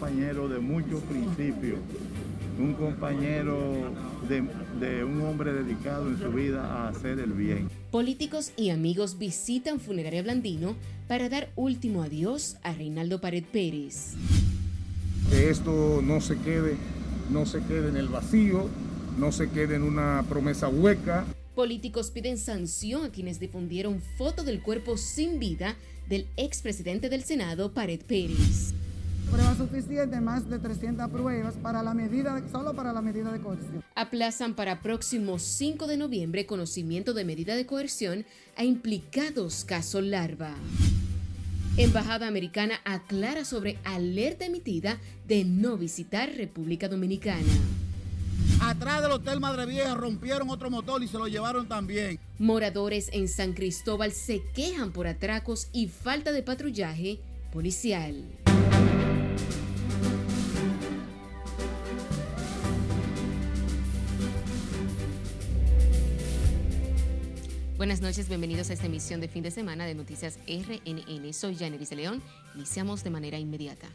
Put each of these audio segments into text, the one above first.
compañero de muchos principios, un compañero de, de, un hombre dedicado en su vida a hacer el bien. Políticos y amigos visitan Funeraria Blandino para dar último adiós a Reinaldo Pared Pérez. Que esto no se quede, no se quede en el vacío, no se quede en una promesa hueca. Políticos piden sanción a quienes difundieron foto del cuerpo sin vida del expresidente del Senado, Pared Pérez. Prueba suficiente, más de 300 pruebas para la medida, solo para la medida de coerción. Aplazan para próximo 5 de noviembre conocimiento de medida de coerción a implicados caso Larva. Embajada Americana aclara sobre alerta emitida de no visitar República Dominicana. Atrás del Hotel Madre Vieja rompieron otro motor y se lo llevaron también. Moradores en San Cristóbal se quejan por atracos y falta de patrullaje policial. Buenas noches, bienvenidos a esta emisión de fin de semana de Noticias RNN. Soy Janeris León. Iniciamos de manera inmediata.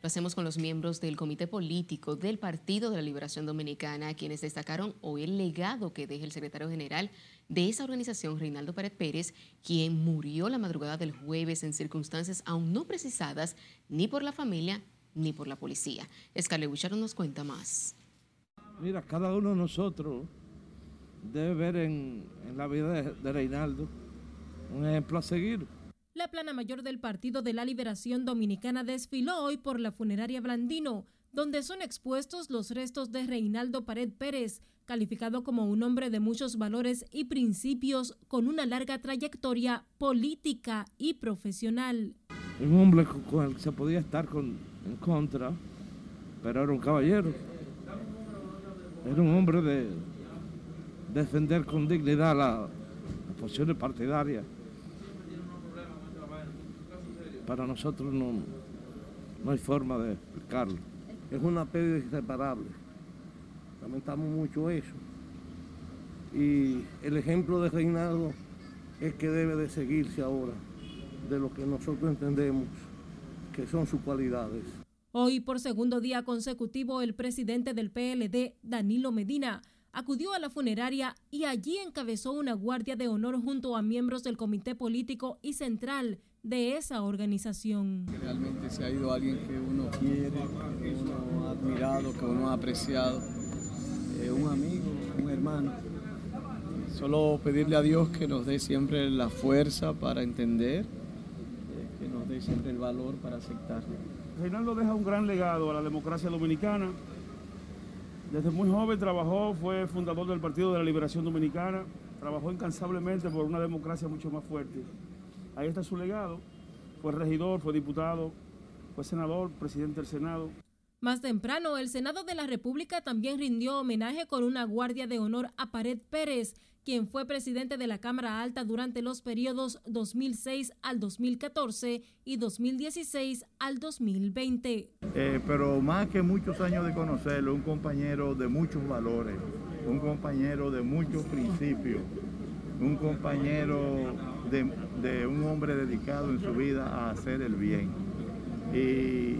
Lo hacemos con los miembros del Comité Político del Partido de la Liberación Dominicana, quienes destacaron hoy el legado que deja el secretario general de esa organización, Reinaldo Pérez Pérez, quien murió la madrugada del jueves en circunstancias aún no precisadas ni por la familia ni por la policía. Scarlett Bouchard nos cuenta más. Mira, cada uno de nosotros debe ver en, en la vida de, de Reinaldo un ejemplo a seguir. La plana mayor del Partido de la Liberación Dominicana desfiló hoy por la funeraria Blandino, donde son expuestos los restos de Reinaldo Pared Pérez, calificado como un hombre de muchos valores y principios con una larga trayectoria política y profesional. Un hombre con el que se podía estar con, en contra, pero era un caballero. Era un hombre de defender con dignidad la, las posiciones partidarias. Para nosotros no, no hay forma de explicarlo. Es una pérdida irreparable. Lamentamos mucho eso. Y el ejemplo de Reinaldo es que debe de seguirse ahora de lo que nosotros entendemos que son sus cualidades. Hoy, por segundo día consecutivo, el presidente del PLD, Danilo Medina, acudió a la funeraria y allí encabezó una guardia de honor junto a miembros del comité político y central de esa organización. Realmente se ha ido alguien que uno quiere, que uno ha admirado, que uno ha apreciado, eh, un amigo, un hermano. Solo pedirle a Dios que nos dé siempre la fuerza para entender, eh, que nos dé siempre el valor para aceptar. Reinaldo deja un gran legado a la democracia dominicana. Desde muy joven trabajó, fue fundador del Partido de la Liberación Dominicana, trabajó incansablemente por una democracia mucho más fuerte. Ahí está su legado. Fue regidor, fue diputado, fue senador, presidente del Senado. Más temprano, el Senado de la República también rindió homenaje con una guardia de honor a Pared Pérez, quien fue presidente de la Cámara Alta durante los periodos 2006 al 2014 y 2016 al 2020. Eh, pero más que muchos años de conocerlo, un compañero de muchos valores, un compañero de muchos principios, un compañero de, un hombre dedicado en su vida a hacer el bien. Y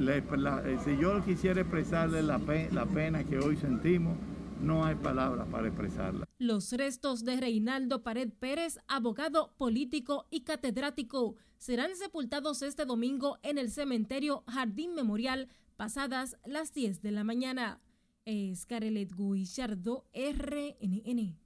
la, si yo quisiera expresarle la, pe, la pena que hoy sentimos, no hay palabras para expresarla. Los restos de Reinaldo Pared Pérez, abogado, político y catedrático, serán sepultados este domingo en el cementerio Jardín Memorial, pasadas las 10 de la mañana. Es Carelet Guillardo, RNN.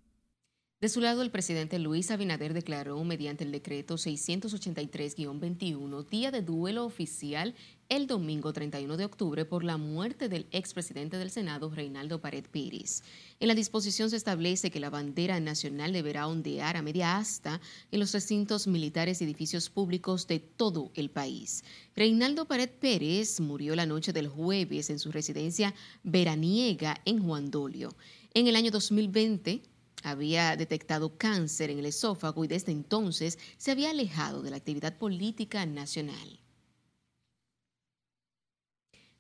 De su lado, el presidente Luis Abinader declaró mediante el decreto 683-21 día de duelo oficial el domingo 31 de octubre por la muerte del expresidente del Senado, Reinaldo Pared Pérez. En la disposición se establece que la bandera nacional deberá ondear a media asta en los recintos militares y edificios públicos de todo el país. Reinaldo Pared Pérez murió la noche del jueves en su residencia veraniega en Juan Dolio. En el año 2020, había detectado cáncer en el esófago y desde entonces se había alejado de la actividad política nacional.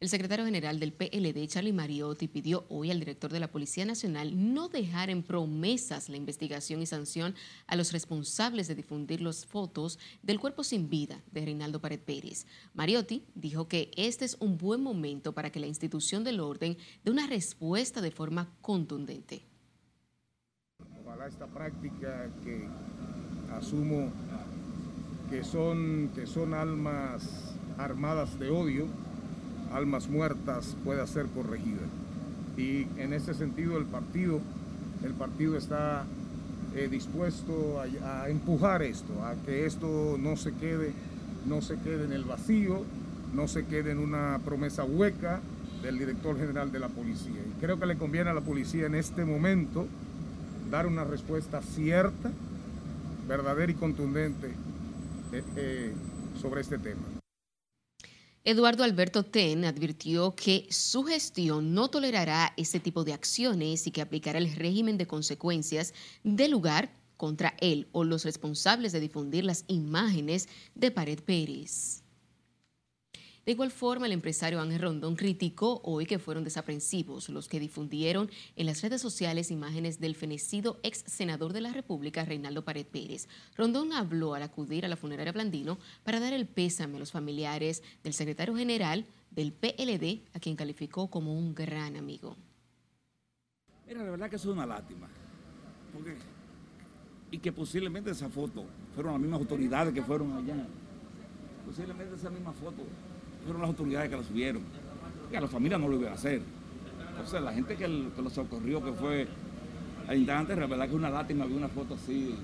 El secretario general del PLD, Charlie Mariotti, pidió hoy al director de la Policía Nacional no dejar en promesas la investigación y sanción a los responsables de difundir las fotos del cuerpo sin vida de Reinaldo Pared Pérez. Mariotti dijo que este es un buen momento para que la institución del orden dé una respuesta de forma contundente. Ojalá esta práctica que asumo que son, que son almas armadas de odio, almas muertas pueda ser corregida. Y en ese sentido el partido, el partido está eh, dispuesto a, empujar esto, a que esto no se quede, no se quede en el vacío, no se quede en una promesa hueca del director general de la policía. Y creo que le conviene a la policía en este momento dar una respuesta cierta, verdadera y contundente eh, eh, sobre este tema. Eduardo Alberto Ten advirtió que su gestión no tolerará este tipo de acciones y que aplicará el régimen de consecuencias del lugar contra él o los responsables de difundir las imágenes de Pared Pérez. De igual forma, el empresario Ángel Rondón criticó hoy que fueron desaprensivos los que difundieron en las redes sociales imágenes del fenecido ex senador de la República, Reinaldo Pared Pérez. Rondón habló al acudir a la funeraria Blandino para dar el pésame a los familiares del secretario general del PLD, a quien calificó como un gran amigo. Mira, la verdad que eso es una lástima. Y que posiblemente esa foto fueron las mismas autoridades que fueron allá. Posiblemente esa misma foto fueron las autoridades que la subieron. Y a la familia no lo iba a hacer. Sea, la gente que, el, lo socorrió, que fue al instante, la que una lástima ver una foto así.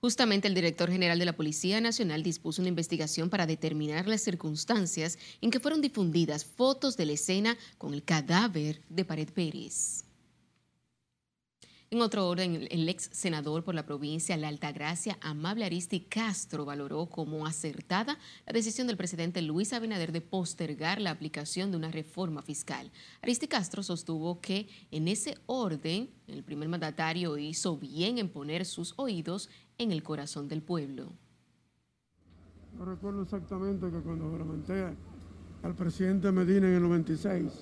Justamente el director general de la Policía Nacional dispuso una investigación para determinar las circunstancias en que fueron difundidas fotos de la escena con el cadáver de Pared Pérez. En otro orden, el ex senador por la provincia La Altagracia, Amable Aristi Castro, valoró como acertada la decisión del presidente Luis Abinader de postergar la aplicación de una reforma fiscal. Aristi Castro sostuvo que en ese orden el primer mandatario hizo bien en poner sus oídos en el corazón del pueblo. Yo recuerdo exactamente que cuando juramenté al presidente Medina en el 96,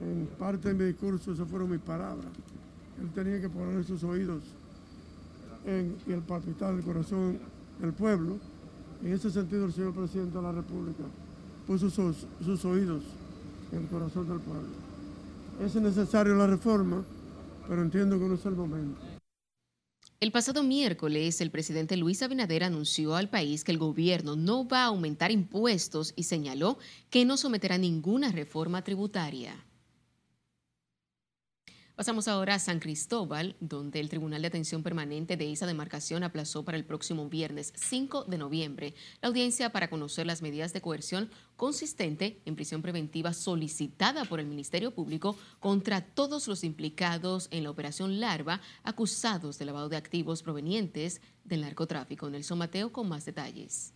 en parte de mi discurso, esas fueron mis palabras él tenía que poner sus oídos en, el palpitar el corazón del pueblo. En ese sentido, el señor presidente de la República puso sus, sus oídos en el corazón del pueblo. Es necesaria la reforma, pero entiendo que no es el momento. El pasado miércoles, el presidente Luis Abinader anunció al país que el gobierno no va a aumentar impuestos y señaló que no someterá ninguna reforma tributaria. Pasamos ahora a San Cristóbal, donde el Tribunal de Atención Permanente de esa demarcación aplazó para el próximo viernes 5 de noviembre la audiencia para conocer las medidas de coerción consistente en prisión preventiva solicitada por el Ministerio Público contra todos los implicados en la operación Larva acusados de lavado de activos provenientes del narcotráfico. Nelson Mateo con más detalles.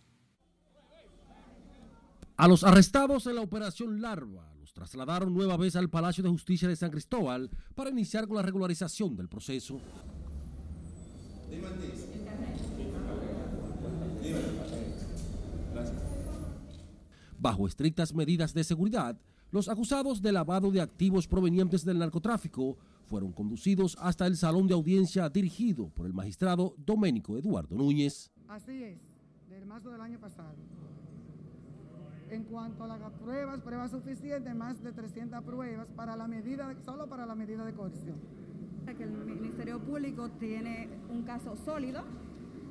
A los arrestados en la operación Larva trasladaron nueva vez al Palacio de Justicia de San Cristóbal para iniciar con la regularización del proceso. Bajo estrictas medidas de seguridad, los acusados de lavado de activos provenientes del narcotráfico fueron conducidos hasta el salón de audiencia dirigido por el magistrado Doménico Eduardo Núñez. Así es, del marzo del año pasado. En cuanto a las pruebas, pruebas suficientes, más de 300 pruebas para la medida, solo para la medida de coerción. Que el Ministerio Público tiene un caso sólido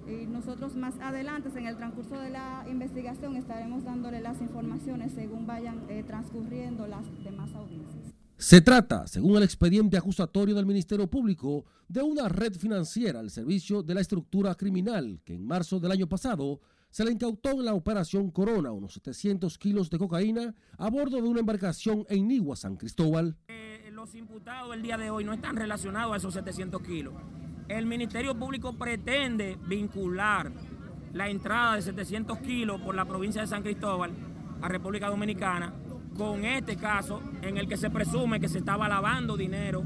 y nosotros más adelante en el transcurso de la investigación estaremos dándole las informaciones según vayan eh, transcurriendo las demás audiencias. Se trata, según el expediente acusatorio del Ministerio Público, de una red financiera al servicio de la estructura criminal que en marzo del año pasado se le incautó en la operación Corona unos 700 kilos de cocaína a bordo de una embarcación en Nigua, San Cristóbal. Eh, los imputados el día de hoy no están relacionados a esos 700 kilos. El Ministerio Público pretende vincular la entrada de 700 kilos por la provincia de San Cristóbal a República Dominicana con este caso en el que se presume que se estaba lavando dinero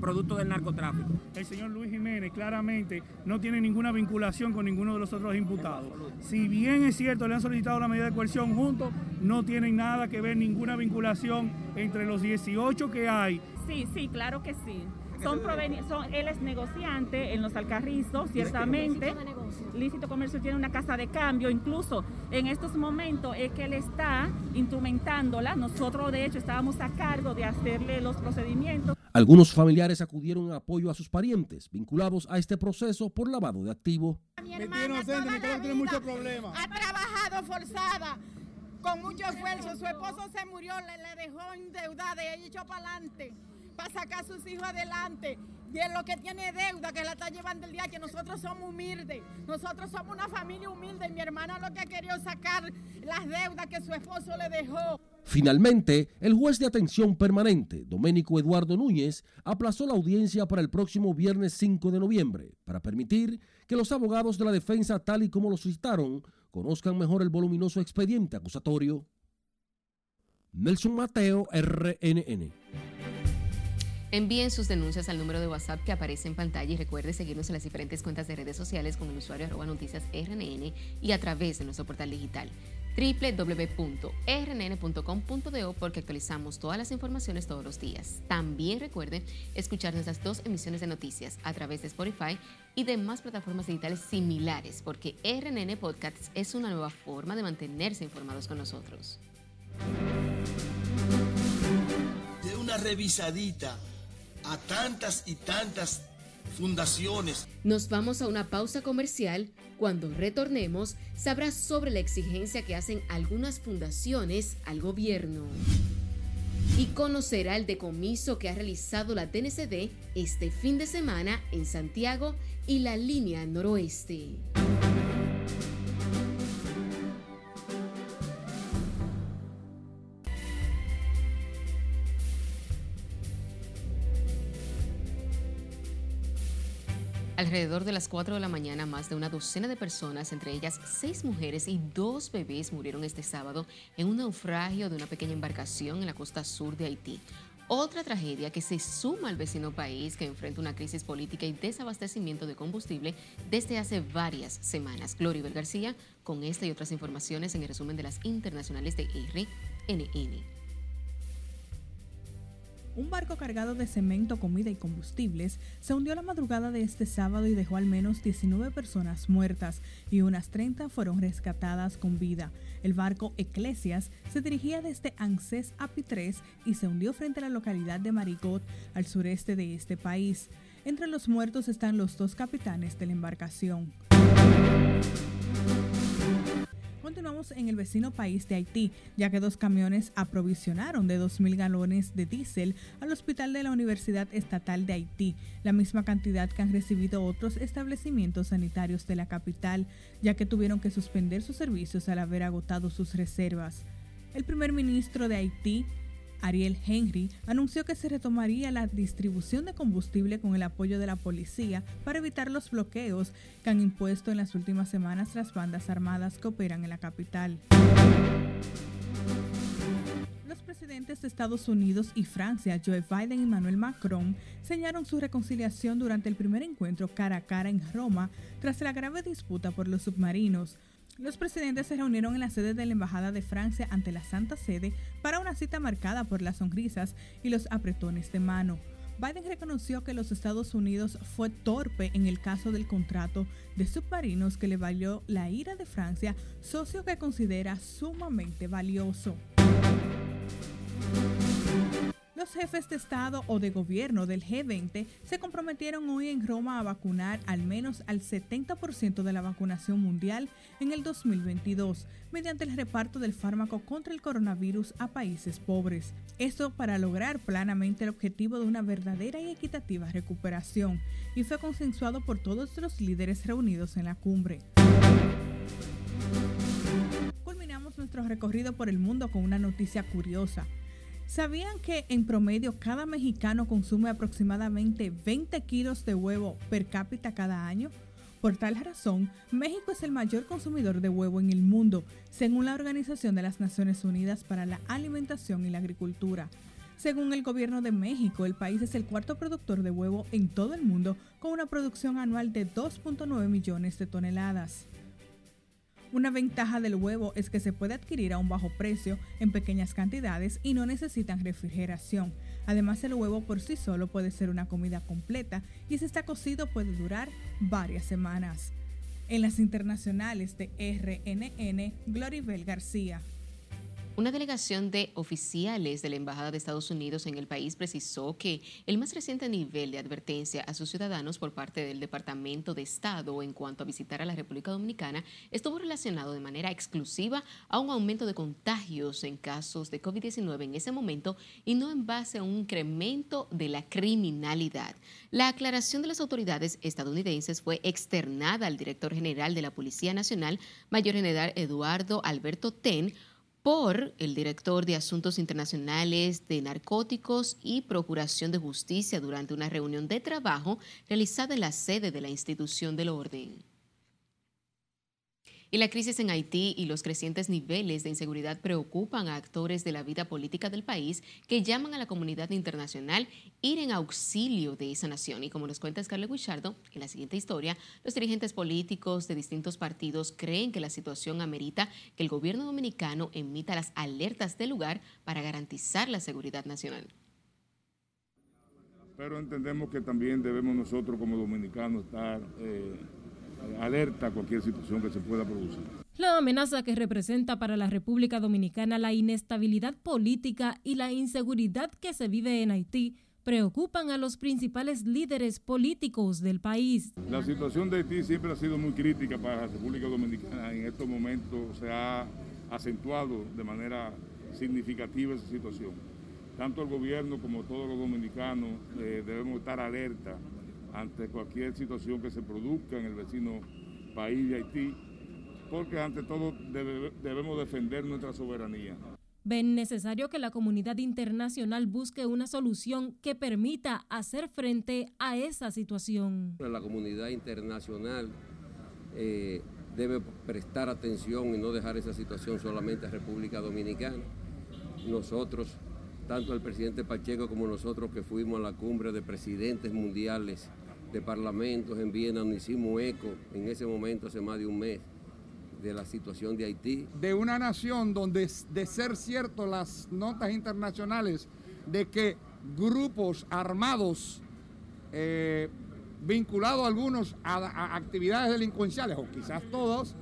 producto del narcotráfico. El señor Luis Jiménez claramente no tiene ninguna vinculación con ninguno de los otros imputados. Si bien es cierto, le han solicitado la medida de coerción juntos, no tienen nada que ver, ninguna vinculación entre los 18 que hay. Sí, sí, claro que sí. Son son, él es negociante en los Alcarrizos, ciertamente. Lícito Comercio tiene una casa de cambio, incluso en estos momentos es que él está instrumentándola. Nosotros, de hecho, estábamos a cargo de hacerle los procedimientos. Algunos familiares acudieron en apoyo a sus parientes vinculados a este proceso por lavado de activo. Mi hermana tiene muchos problemas. Ha trabajado forzada con mucho esfuerzo. Su esposo se murió, le, le dejó endeudada y ella echó para adelante para sacar a sus hijos adelante. Y es lo que tiene deuda, que la está llevando el día, que nosotros somos humildes. Nosotros somos una familia humilde. Y mi hermana lo que ha querido sacar las deudas que su esposo le dejó. Finalmente, el juez de atención permanente, Doménico Eduardo Núñez, aplazó la audiencia para el próximo viernes 5 de noviembre, para permitir que los abogados de la defensa, tal y como lo suscitaron, conozcan mejor el voluminoso expediente acusatorio. Nelson Mateo, RNN. Envíen sus denuncias al número de WhatsApp que aparece en pantalla y recuerde seguirnos en las diferentes cuentas de redes sociales con el usuario arroba noticias RNN y a través de nuestro portal digital www.rnn.com.do porque actualizamos todas las informaciones todos los días. También recuerde escuchar nuestras dos emisiones de noticias a través de Spotify y demás plataformas digitales similares porque RNN Podcasts es una nueva forma de mantenerse informados con nosotros. De una revisadita a tantas y tantas fundaciones. Nos vamos a una pausa comercial. Cuando retornemos, sabrás sobre la exigencia que hacen algunas fundaciones al gobierno. Y conocerá el decomiso que ha realizado la DNCD este fin de semana en Santiago y la línea noroeste. Alrededor de las 4 de la mañana, más de una docena de personas, entre ellas seis mujeres y dos bebés, murieron este sábado en un naufragio de una pequeña embarcación en la costa sur de Haití. Otra tragedia que se suma al vecino país que enfrenta una crisis política y desabastecimiento de combustible desde hace varias semanas. Gloribel García con esta y otras informaciones en el resumen de las internacionales de RNN. Un barco cargado de cemento, comida y combustibles se hundió la madrugada de este sábado y dejó al menos 19 personas muertas y unas 30 fueron rescatadas con vida. El barco Eclesias se dirigía desde ANSES a Pitres y se hundió frente a la localidad de Marigot, al sureste de este país. Entre los muertos están los dos capitanes de la embarcación. Continuamos en el vecino país de Haití, ya que dos camiones aprovisionaron de 2.000 galones de diésel al hospital de la Universidad Estatal de Haití, la misma cantidad que han recibido otros establecimientos sanitarios de la capital, ya que tuvieron que suspender sus servicios al haber agotado sus reservas. El primer ministro de Haití, Ariel Henry anunció que se retomaría la distribución de combustible con el apoyo de la policía para evitar los bloqueos que han impuesto en las últimas semanas las bandas armadas que operan en la capital. Los presidentes de Estados Unidos y Francia, Joe Biden y Emmanuel Macron, señaron su reconciliación durante el primer encuentro cara a cara en Roma tras la grave disputa por los submarinos. Los presidentes se reunieron en la sede de la Embajada de Francia ante la Santa Sede para una cita marcada por las sonrisas y los apretones de mano. Biden reconoció que los Estados Unidos fue torpe en el caso del contrato de submarinos que le valió la ira de Francia, socio que considera sumamente valioso. Los jefes de Estado o de gobierno del G20 se comprometieron hoy en Roma a vacunar al menos al 70% de la vacunación mundial en el 2022 mediante el reparto del fármaco contra el coronavirus a países pobres. Esto para lograr planamente el objetivo de una verdadera y equitativa recuperación y fue consensuado por todos los líderes reunidos en la cumbre. Culminamos nuestro recorrido por el mundo con una noticia curiosa. ¿Sabían que en promedio cada mexicano consume aproximadamente 20 kilos de huevo per cápita cada año? Por tal razón, México es el mayor consumidor de huevo en el mundo, según la Organización de las Naciones Unidas para la Alimentación y la Agricultura. Según el gobierno de México, el país es el cuarto productor de huevo en todo el mundo, con una producción anual de 2.9 millones de toneladas. Una ventaja del huevo es que se puede adquirir a un bajo precio en pequeñas cantidades y no necesitan refrigeración. Además, el huevo por sí solo puede ser una comida completa y si está cocido puede durar varias semanas. En las internacionales de RNN, Gloribel García. Una delegación de oficiales de la Embajada de Estados Unidos en el país precisó que el más reciente nivel de advertencia a sus ciudadanos por parte del Departamento de Estado en cuanto a visitar a la República Dominicana estuvo relacionado de manera exclusiva a un aumento de contagios en casos de COVID-19 en ese momento y no en base a un incremento de la criminalidad. La aclaración de las autoridades estadounidenses fue externada al director general de la Policía Nacional, Mayor General Eduardo Alberto Ten, por el director de Asuntos Internacionales de Narcóticos y Procuración de Justicia durante una reunión de trabajo realizada en la sede de la institución del orden. Y la crisis en Haití y los crecientes niveles de inseguridad preocupan a actores de la vida política del país que llaman a la comunidad internacional ir en auxilio de esa nación. Y como nos cuenta Scarlett Guichardo, en la siguiente historia, los dirigentes políticos de distintos partidos creen que la situación amerita que el gobierno dominicano emita las alertas del lugar para garantizar la seguridad nacional. Pero entendemos que también debemos nosotros como dominicanos estar... Eh, alerta a cualquier situación que se pueda producir. La amenaza que representa para la República Dominicana la inestabilidad política y la inseguridad que se vive en Haití preocupan a los principales líderes políticos del país. La situación de Haití siempre ha sido muy crítica para la República Dominicana. En estos momentos se ha acentuado de manera significativa esa situación. Tanto el gobierno como todos los dominicanos eh, debemos estar alerta ante cualquier situación que se produzca en el vecino país de Haití, porque ante todo debemos defender nuestra soberanía. Ven necesario que la comunidad internacional busque una solución que permita hacer frente a esa situación. La comunidad internacional eh, debe prestar atención y no dejar esa situación solamente a República Dominicana. Nosotros, tanto el presidente Pacheco como nosotros que fuimos a la cumbre de presidentes mundiales de parlamentos en Viena nos hicimos eco en ese momento hace más de un mes de la situación de Haití. De una nación donde de ser cierto las notas internacionales de que grupos armados eh, vinculados algunos a, actividades delincuenciales, o quizás todos,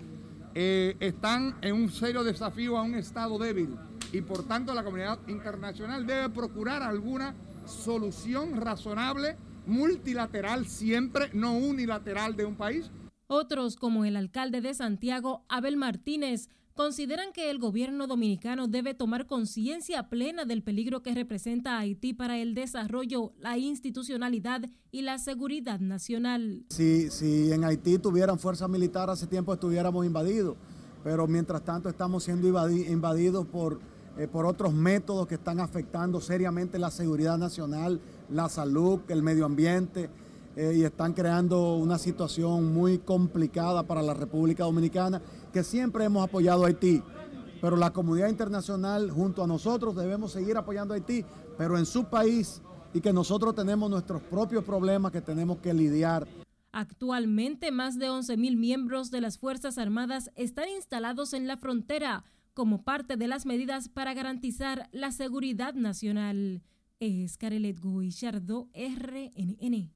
eh, están en un serio desafío a un Estado débil. Y por tanto la comunidad internacional debe procurar alguna solución razonable multilateral siempre, no unilateral de un país. Otros, como el alcalde de Santiago, Abel Martínez, consideran que el gobierno dominicano debe tomar conciencia plena del peligro que representa Haití para el desarrollo, la institucionalidad y la seguridad nacional. Si, si en Haití tuvieran fuerza militar hace tiempo estuviéramos invadidos, pero mientras tanto estamos siendo invadidos por, eh, por otros métodos que están afectando seriamente la seguridad nacional, la salud, el medio ambiente, eh, y están creando una situación muy complicada para la República Dominicana, que siempre hemos apoyado a Haití. Pero la comunidad internacional junto a nosotros debemos seguir apoyando a Haití, pero en su país y que nosotros tenemos nuestros propios problemas que tenemos que lidiar. Actualmente más de 11.000 miembros de las Fuerzas Armadas están instalados en la frontera como parte de las medidas para garantizar la seguridad nacional es Carelet Guillardo, RNN.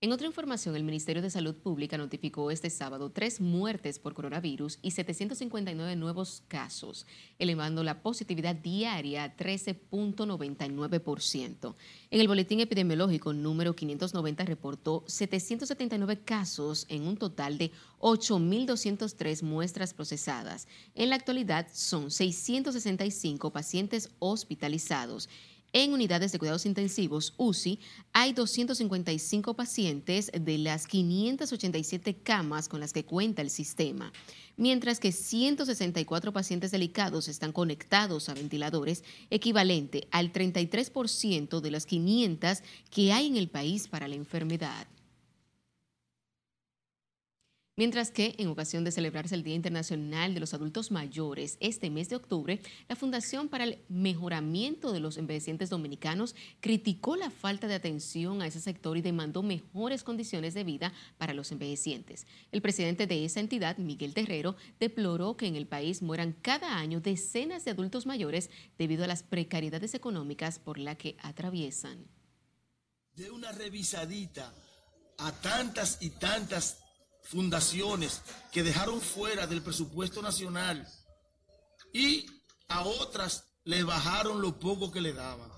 En otra información, el Ministerio de Salud Pública notificó este sábado tres muertes por coronavirus y 759 nuevos casos, elevando la positividad diaria a 13.99%. En el boletín epidemiológico número 590 reportó 779 casos en un total de 8.203 muestras procesadas. En la actualidad son 665 pacientes hospitalizados en unidades de cuidados intensivos, UCI, hay 255 pacientes de las 587 camas con las que cuenta el sistema, mientras que 164 pacientes delicados están conectados a ventiladores, equivalente al 33% de las 500 que hay en el país para la enfermedad. Mientras que, en ocasión de celebrarse el Día Internacional de los Adultos Mayores este mes de octubre, la Fundación para el Mejoramiento de los Envejecientes Dominicanos criticó la falta de atención a ese sector y demandó mejores condiciones de vida para los envejecientes. El presidente de esa entidad, Miguel Terrero, deploró que en el país mueran cada año decenas de adultos mayores debido a las precariedades económicas por la que atraviesan. De una revisadita a tantas y tantas fundaciones que dejaron fuera del presupuesto nacional y a otras le bajaron lo poco que le daban.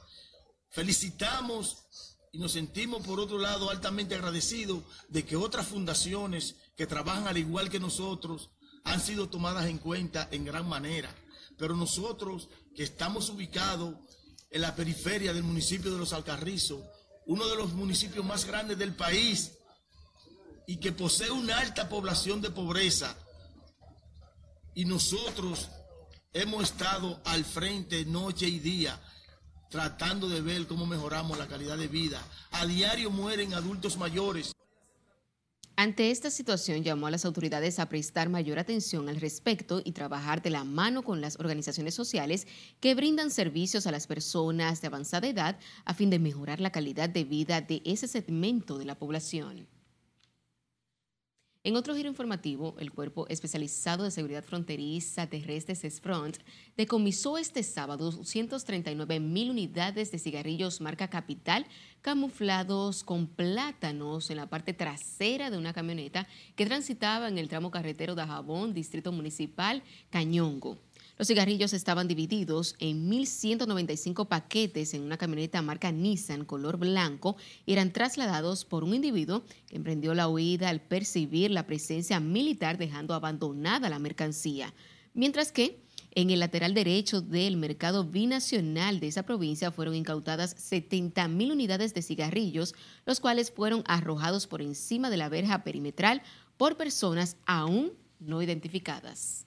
Felicitamos y nos sentimos por otro lado altamente agradecidos de que otras fundaciones que trabajan al igual que nosotros han sido tomadas en cuenta en gran manera. Pero nosotros que estamos ubicados en la periferia del municipio de Los Alcarrizos, uno de los municipios más grandes del país, y que posee una alta población de pobreza. Y nosotros hemos estado al frente noche y día tratando de ver cómo mejoramos la calidad de vida. A diario mueren adultos mayores. Ante esta situación llamó a las autoridades a prestar mayor atención al respecto y trabajar de la mano con las organizaciones sociales que brindan servicios a las personas de avanzada edad a fin de mejorar la calidad de vida de ese segmento de la población. En otro giro informativo, el Cuerpo Especializado de Seguridad Fronteriza Terrestre CESFRONT decomisó este sábado 239 mil unidades de cigarrillos marca Capital camuflados con plátanos en la parte trasera de una camioneta que transitaba en el tramo carretero de Jabón, Distrito Municipal Cañongo. Los cigarrillos estaban divididos en 1.195 paquetes en una camioneta marca Nissan color blanco y eran trasladados por un individuo que emprendió la huida al percibir la presencia militar dejando abandonada la mercancía. Mientras que en el lateral derecho del mercado binacional de esa provincia fueron incautadas 70 mil unidades de cigarrillos, los cuales fueron arrojados por encima de la verja perimetral por personas aún no identificadas.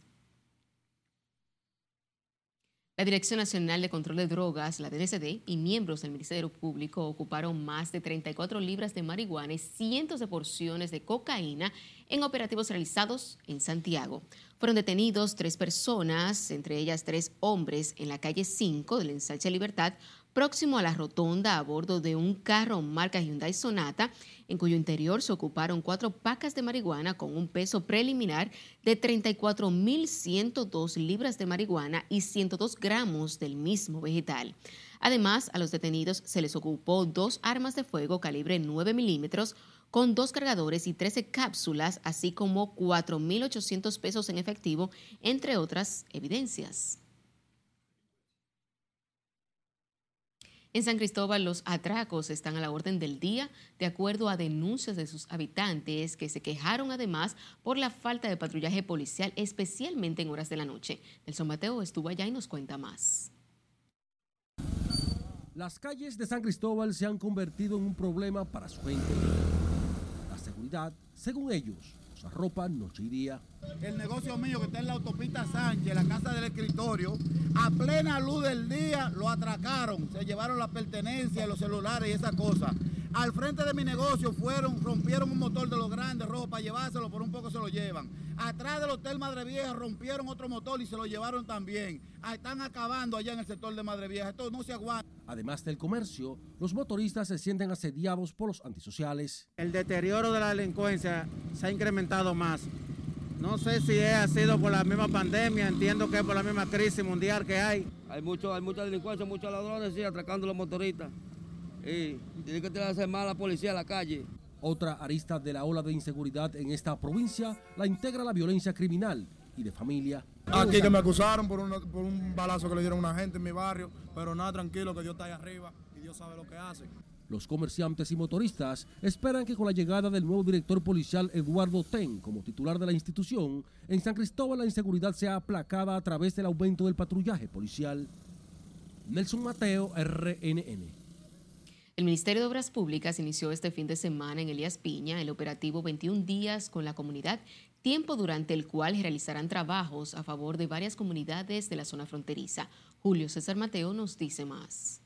La Dirección Nacional de Control de Drogas, la DNCD, y miembros del Ministerio Público ocuparon más de 34 libras de marihuana y cientos de porciones de cocaína en operativos realizados en Santiago. Fueron detenidos tres personas, entre ellas tres hombres, en la calle 5 del Ensanche Libertad, próximo a la rotonda a bordo de un carro marca Hyundai Sonata, en cuyo interior se ocuparon cuatro pacas de marihuana con un peso preliminar de 34.102 libras de marihuana y 102 gramos del mismo vegetal. Además, a los detenidos se les ocupó dos armas de fuego calibre 9 milímetros con dos cargadores y 13 cápsulas, así como 4.800 pesos en efectivo, entre otras evidencias. En San Cristóbal los atracos están a la orden del día, de acuerdo a denuncias de sus habitantes que se quejaron además por la falta de patrullaje policial, especialmente en horas de la noche. Nelson Mateo estuvo allá y nos cuenta más. Las calles de San Cristóbal se han convertido en un problema para su gente. La seguridad, según ellos, ropa noche y día. El negocio mío que está en la autopista Sánchez, la casa del escritorio, a plena luz del día lo atracaron, se llevaron la pertenencia, los celulares y esas cosas. Al frente de mi negocio fueron, rompieron un motor de los grandes rojos para llevárselo, por un poco se lo llevan. Atrás del Hotel Madre Vieja rompieron otro motor y se lo llevaron también. Ah, están acabando allá en el sector de Madre Vieja. Esto no se aguanta. Además del comercio, los motoristas se sienten asediados por los antisociales. El deterioro de la delincuencia se ha incrementado más. No sé si ha sido por la misma pandemia, entiendo que es por la misma crisis mundial que hay. Hay, mucho, hay mucha delincuencia, muchos ladrones, sí, atracando a los motoristas. Y tiene que hacer más la policía a la calle. Otra arista de la ola de inseguridad en esta provincia la integra la violencia criminal y de familia. Aquí que me acusaron por, por un balazo que le dieron a una gente en mi barrio, pero nada, tranquilo, que Dios está ahí arriba y Dios sabe lo que hace. Los comerciantes y motoristas esperan que con la llegada del nuevo director policial Eduardo Ten como titular de la institución, en San Cristóbal la inseguridad sea aplacada a través del aumento del patrullaje policial. Nelson Mateo, RNN. El Ministerio de Obras Públicas inició este fin de semana en Elías Piña el operativo 21 días con la comunidad, tiempo durante el cual realizarán trabajos a favor de varias comunidades de la zona fronteriza. Julio César Mateo nos dice más.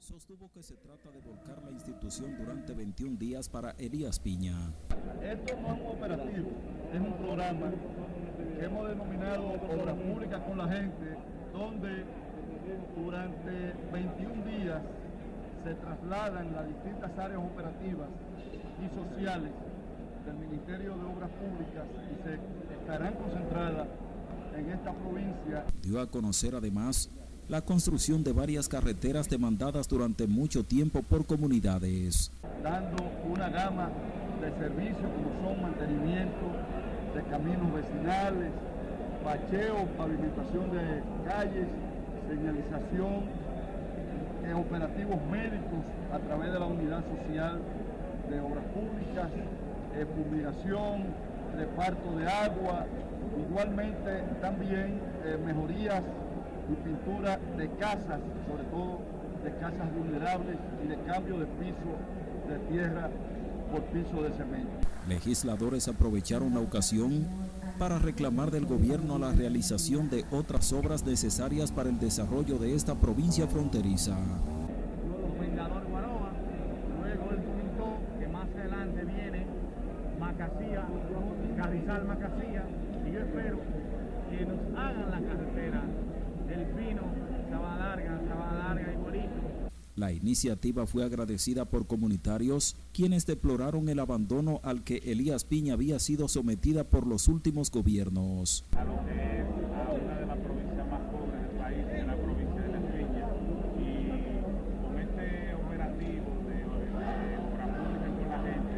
sostuvo que se trata de volcar la institución durante 21 días para Elías Piña. Esto no es un operativo, es un programa que hemos denominado Obras Públicas con la Gente, donde durante 21 días se trasladan las distintas áreas operativas y sociales del Ministerio de Obras Públicas y se estarán concentradas en esta provincia. Dio a conocer además la construcción de varias carreteras demandadas durante mucho tiempo por comunidades. Dando una gama de servicios como son mantenimiento de caminos vecinales, bacheo, pavimentación de calles, señalización, eh, operativos médicos a través de la unidad social de obras públicas, eh, fumigación, reparto de agua, igualmente también eh, mejorías y pintura de casas, sobre todo de casas vulnerables y de cambio de piso de tierra por piso de cemento. Legisladores aprovecharon la ocasión para reclamar del gobierno la realización de otras obras necesarias para el desarrollo de esta provincia fronteriza. Luego el punto que más adelante viene Macasía, Carrizal Macasía, y yo espero que nos hagan la carretera del Pino, Sabana Larga, Sabana Larga y Bonito. La iniciativa fue agradecida por comunitarios quienes deploraron el abandono al que Elías Piña había sido sometida por los últimos gobiernos lo que es a una de las provincias más pobres del país, que es la provincia de La Estrella. Y con este operativo de, de obra pública con la gente,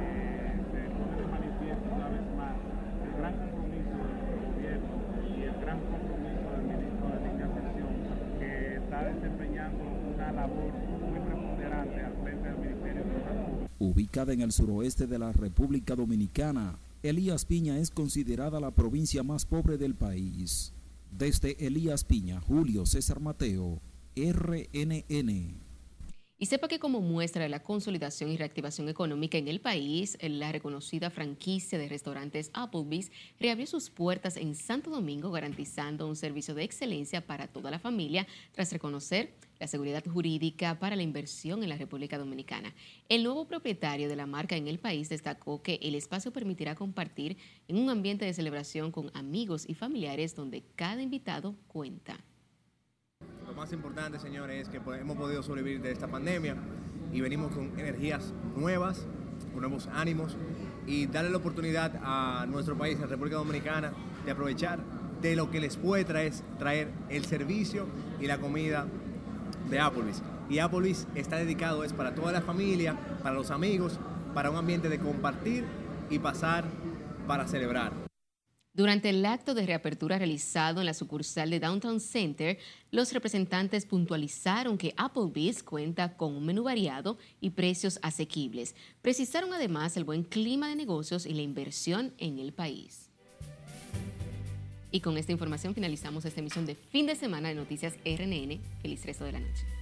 eh, se pone de manifiesto una vez más el gran compromiso de nuestro gobierno y el gran compromiso del ministro de Línea Sección, que está desempeñando una labor muy preponderante al frente del Ministerio de Públicas. Ubicada en el suroeste de la República Dominicana, Elías Piña es considerada la provincia más pobre del país. Desde Elías Piña, Julio César Mateo, RNN. Y sepa que como muestra de la consolidación y reactivación económica en el país, la reconocida franquicia de restaurantes Applebee's reabrió sus puertas en Santo Domingo garantizando un servicio de excelencia para toda la familia tras reconocer la seguridad jurídica para la inversión en la República Dominicana. El nuevo propietario de la marca en el país destacó que el espacio permitirá compartir en un ambiente de celebración con amigos y familiares donde cada invitado cuenta. Lo más importante, señores, es que hemos podido sobrevivir de esta pandemia y venimos con energías nuevas, con nuevos ánimos y darle la oportunidad a nuestro país, a la República Dominicana, de aprovechar de lo que les puede traer, traer el servicio y la comida de Applebee's. Y Applebee's está dedicado es para toda la familia, para los amigos, para un ambiente de compartir y pasar para celebrar. Durante el acto de reapertura realizado en la sucursal de Downtown Center, los representantes puntualizaron que Applebee's cuenta con un menú variado y precios asequibles. Precisaron además el buen clima de negocios y la inversión en el país. Y con esta información finalizamos esta emisión de fin de semana de Noticias RNN. Feliz resto de la noche.